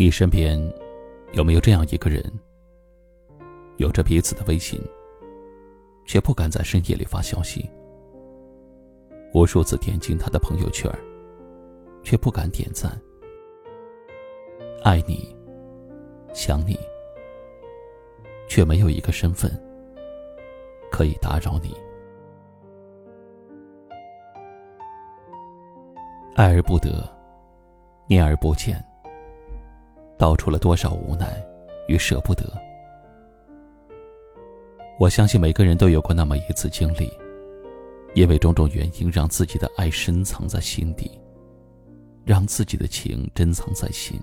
你身边有没有这样一个人，有着彼此的微信，却不敢在深夜里发消息？无数次点进他的朋友圈，却不敢点赞。爱你，想你，却没有一个身份可以打扰你。爱而不得，念而不见。道出了多少无奈与舍不得。我相信每个人都有过那么一次经历，因为种种原因，让自己的爱深藏在心底，让自己的情珍藏在心。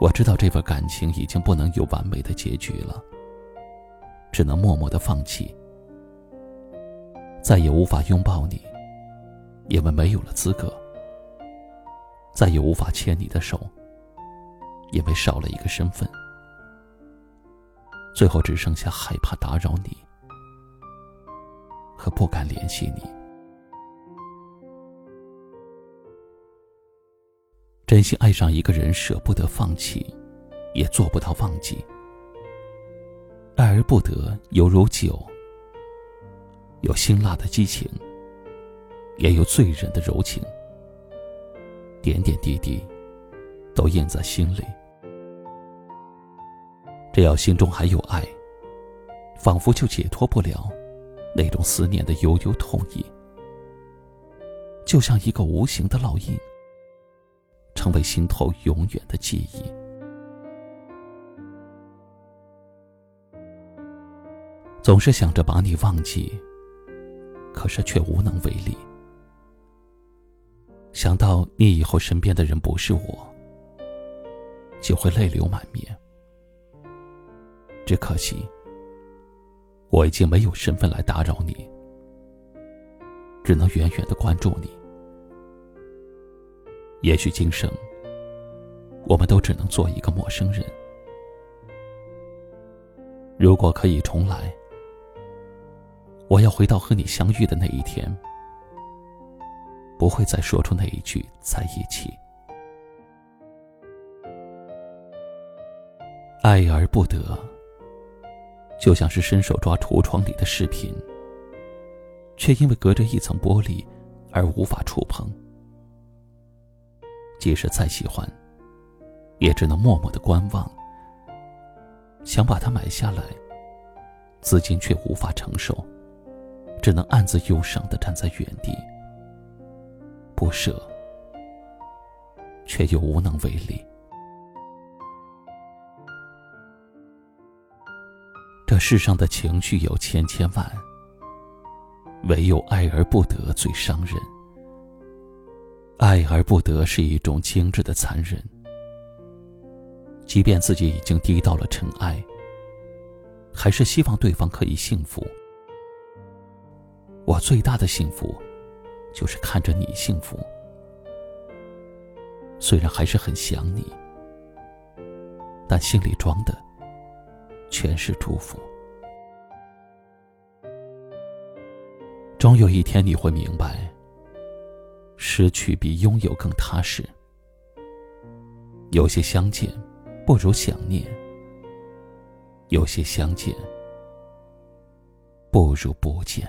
我知道这份感情已经不能有完美的结局了，只能默默的放弃，再也无法拥抱你，因为没有了资格。再也无法牵你的手，因为少了一个身份。最后只剩下害怕打扰你，和不敢联系你。真心爱上一个人，舍不得放弃，也做不到忘记。爱而不得，犹如酒，有辛辣的激情，也有醉人的柔情。点点滴滴，都印在心里。只要心中还有爱，仿佛就解脱不了那种思念的悠悠痛意，就像一个无形的烙印，成为心头永远的记忆。总是想着把你忘记，可是却无能为力。想到你以后身边的人不是我，就会泪流满面。只可惜，我已经没有身份来打扰你，只能远远的关注你。也许今生，我们都只能做一个陌生人。如果可以重来，我要回到和你相遇的那一天。不会再说出那一句在一起。爱而不得，就像是伸手抓橱窗里的饰品，却因为隔着一层玻璃而无法触碰。即使再喜欢，也只能默默的观望。想把它买下来，资金却无法承受，只能暗自忧伤的站在原地。不舍，却又无能为力。这世上的情绪有千千万，唯有爱而不得最伤人。爱而不得是一种精致的残忍。即便自己已经低到了尘埃，还是希望对方可以幸福。我最大的幸福。就是看着你幸福，虽然还是很想你，但心里装的全是祝福。终有一天你会明白，失去比拥有更踏实。有些相见不如想念，有些相见不如不见。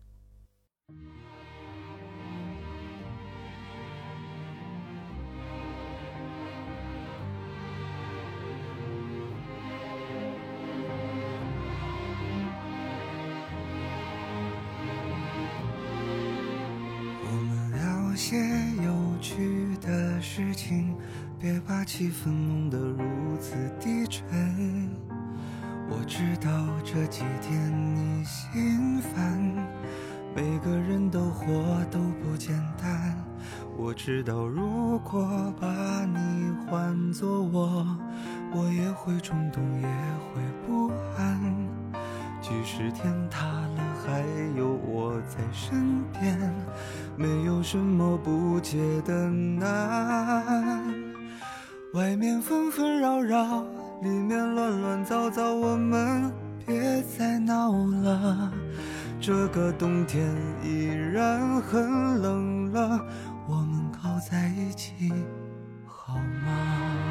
些有趣的事情，别把气氛弄得如此低沉。我知道这几天你心烦，每个人都活都不简单。我知道如果把你换作我，我也会冲动，也会不安。即使天塌了，还有我在身边，没有什么不解的难。外面纷纷扰扰。里面乱乱糟糟，我们别再闹了。这个冬天依然很冷了，我们靠在一起好吗？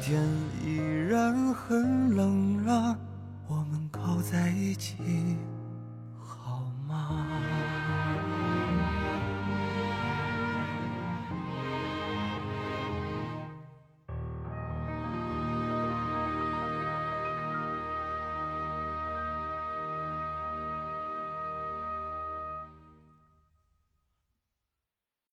天依然很冷了，我们靠在一起好吗？